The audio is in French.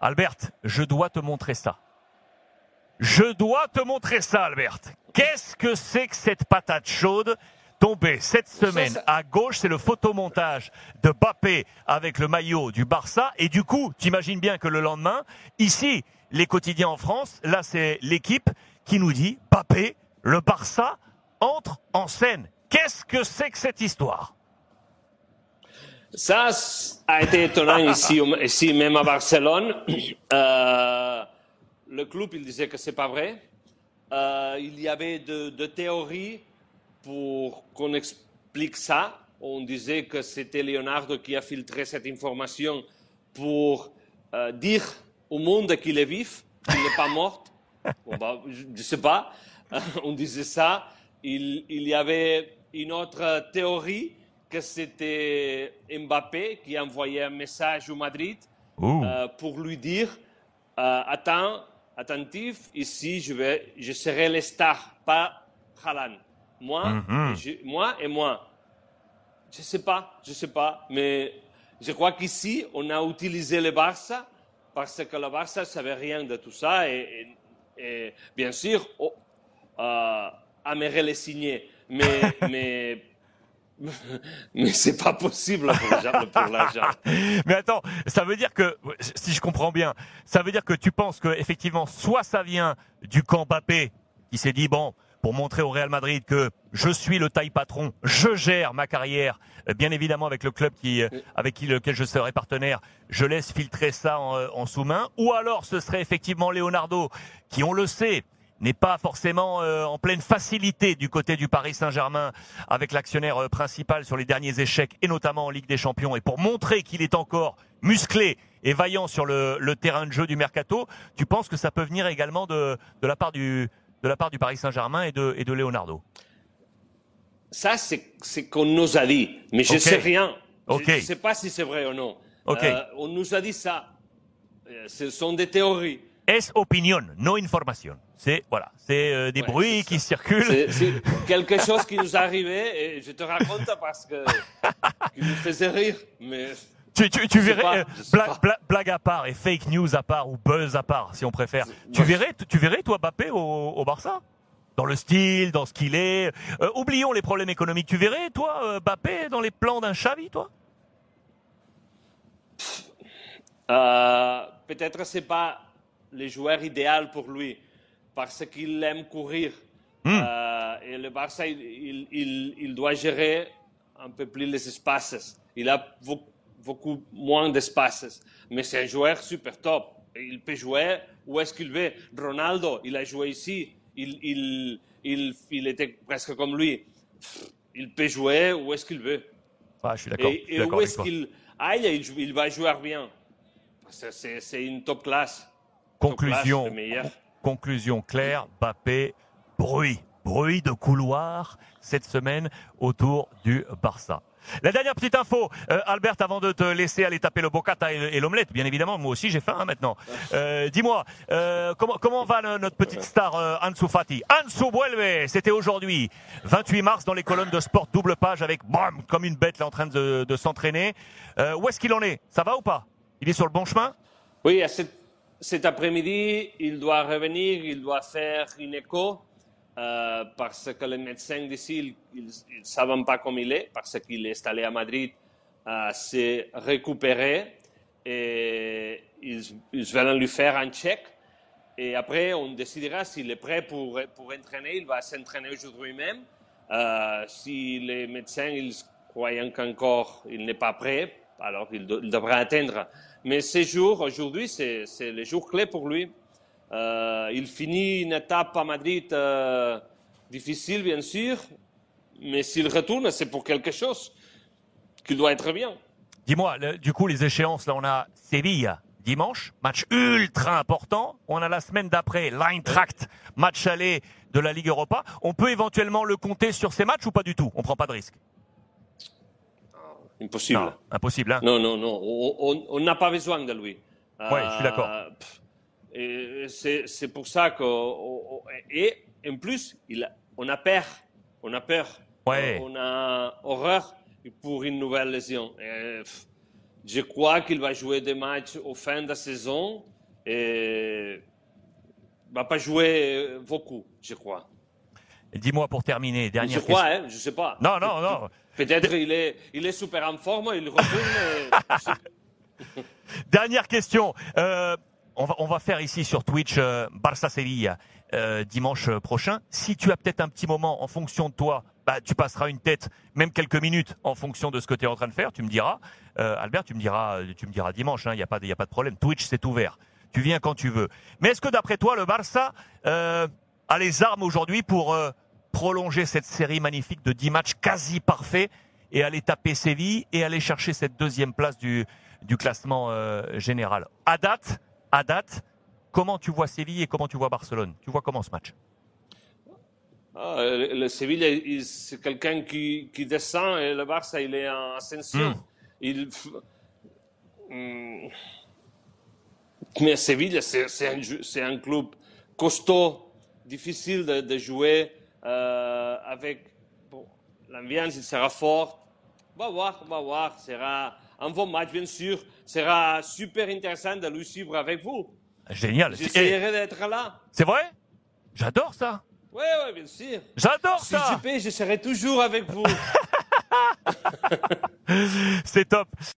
Albert, je dois te montrer ça. Je dois te montrer ça, Albert. Qu'est-ce que c'est que cette patate chaude tombée cette semaine à gauche? C'est le photomontage de Bappé avec le maillot du Barça. Et du coup, tu imagines bien que le lendemain, ici, les quotidiens en France, là c'est l'équipe qui nous dit Bappé, le Barça entre en scène. Qu'est-ce que c'est que cette histoire? Ça a été étonnant ici, ici même à Barcelone. Euh, le club, il disait que c'est pas vrai. Euh, il y avait de, de théories pour qu'on explique ça. On disait que c'était Leonardo qui a filtré cette information pour euh, dire au monde qu'il est vif, qu'il n'est pas mort. Bon, bah, je ne sais pas. On disait ça. Il, il, y avait une autre théorie que c'était Mbappé qui a envoyé un message au Madrid euh, pour lui dire euh, Attends, attentif, ici je, vais, je serai le star, pas Haaland. Moi, Mhm. je- moi et moi. Je ne sais pas, je ne sais pas, mais je crois qu'ici, on a utilisé le Barça parce que le Barça ne savait rien de tout ça et, et- et bien sûr, oh, euh, aimerait les signer, mais, mais, mais c'est pas possible pour l'argent. Mais attends, ça veut dire que, si je comprends bien, ça veut dire que tu penses que effectivement, soit ça vient du camp Mbappé, qui s'est dit bon, pour montrer au Real Madrid que je suis le taille patron, je gère ma carrière, euh, bien évidemment avec le club qui, euh, avec qui, lequel je serai partenaire, je laisse filtrer ça en, euh, en sous-main, ou alors ce serait effectivement Leonardo, qui on le sait, n'est pas forcément euh, en pleine facilité du côté du Paris Saint-Germain avec l'actionnaire euh, principal sur les derniers échecs et notamment en Ligue des Champions et pour montrer qu'il est encore musclé et vaillant sur le, le terrain de jeu du mercato, tu penses que ça peut venir également de, de la part du de la part du Paris Saint-Germain et de, et de Leonardo? Ça, c'est ce qu'on nous a dit, mais je ne sais rien. Je ne sais pas si c'est vrai ou non. Euh, on nous a dit ça. Euh, Ce sont des théories. Es opinion, no information. C'est voilà, c'est euh, des Ouais, bruits qui circulent. C'est quelque chose qui nous est arrivé et je te raconte parce que qui nous faisait rire. Mais Tu, verrais, pas, euh, blague à part et fake news à part ou buzz à part, si on préfère. Tu verrais, tu, tu verrais toi Mbappé au, au Barça? Dans le style, dans ce qu'il est. Euh, oublions les problèmes économiques. Tu verrais toi Mbappé dans les plans d'un Xavi, toi? Euh, peut-être c'est pas le joueur idéal pour lui parce qu'il aime courir. Hmm. Euh, et le Barça, il, il, il- il doit gérer un peu plus les espaces. Il a beaucoup moins d'espaces. Mais c'est un joueur super top. Il peut jouer où est-ce qu'il veut. Ronaldo, il a joué ici. Il, était presque comme lui. Il peut jouer où est-ce qu'il veut. Ah, je suis d'accord. Et, et où est-ce qu'il aille, il, va jouer bien. C'est une top classe. Conclusion. Conclusion claire, Mbappé, bruit, bruit de couloir cette semaine autour du Barça. La dernière petite info, euh, Albert, avant de te laisser aller taper le bocata et, et l'omelette, bien évidemment, moi aussi j'ai faim hein, maintenant. Euh, Dis-moi, euh, comment, comment va le- notre petite star euh, Ansu Fati? Ansu vuelve, c'était aujourd'hui, 28 mars, dans les colonnes de sport, double page avec, bam, comme une bête là en train de, de s'entraîner. Euh, où est-ce qu'il en est? Ça va ou pas? Il est sur le bon chemin? Oui, à cet, cet après-midi, il doit revenir, il doit faire une écho euh, parce que les médecins d'ici, ils ne savent pas comme il est, parce qu'il est allé à Madrid à se récupérer et ils, ils veulent lui faire un check. Et après, on décidera s'il est prêt pour, pour entraîner. Il va s'entraîner aujourd'hui même. Euh, si les médecins ils croient qu'encore il n'est pas prêt, alors il, de- il devra atteindre. Mais ces jours, aujourd'hui, c'est c'est le jour clé pour lui. Euh, il finit une étape à Madrid euh, difficile, bien sûr, mais s'il retourne, c'est pour quelque chose qu'il doit être bien. Dis-moi, du coup, les échéances, là, on a Séville dimanche, match ultra important. On a la semaine d'après l'Eintracht, match aller de la Ligue Europa. On peut éventuellement le compter sur ces matchs ou pas du tout? On prend pas de risque. Impossible. Non, impossible. Hein Non, non, non. On- n'a pas besoin de lui. Ouais, je suis d'accord. Euh, c'est pour ça que on- on- et en plus, il on a peur. On a peur. Ouais. On a horreur pour une nouvelle lésion. Et, je crois qu'il va jouer des matchs au fin de la saison et va pas jouer beaucoup, je crois. Dis-moi pour terminer, dernière je crois, question. hein, je sais pas. Non, non, non. Peut-être il est, il est super en forme, il retourne. dernière question. Euh, on, va, on va faire ici sur Twitch euh, Barça Sevilla euh, dimanche prochain. Si tu as peut-être un petit moment en fonction de toi, bah, tu passeras une tête, même quelques minutes en fonction de ce que tu es en train de faire. Tu me diras, Albert, tu me diras, tu me diras dimanche. Il hein, n'y a pas, il a pas de problème. Twitch c'est ouvert. Tu viens quand tu veux. Mais est-ce que d'après toi, le Barça a les armes aujourd'hui pour euh, prolonger cette série magnifique de 10 matchs quasi parfaits et aller taper Séville et aller chercher cette deuxième place du, du classement euh, général. À date, à date, comment tu vois Séville et comment tu vois Barcelone? Tu vois comment ce match? Ah, le Séville, c'est quelqu'un qui, qui, descend et le Barça, il est en ascension. Mm. Il, mm. Mais Séville, c'est un, un, club costaud, difficile de, de jouer euh, avec bon, l'ambiance, il sera fort. On va voir, on va voir. sera un bon match, bien sûr. sera super intéressant de le suivre avec vous. Génial. J'essaierai d'être là. C'est vrai? J'adore ça. Oui, oui, bien sûr. J'adore ça. Si je je serai toujours avec vous. C'est top.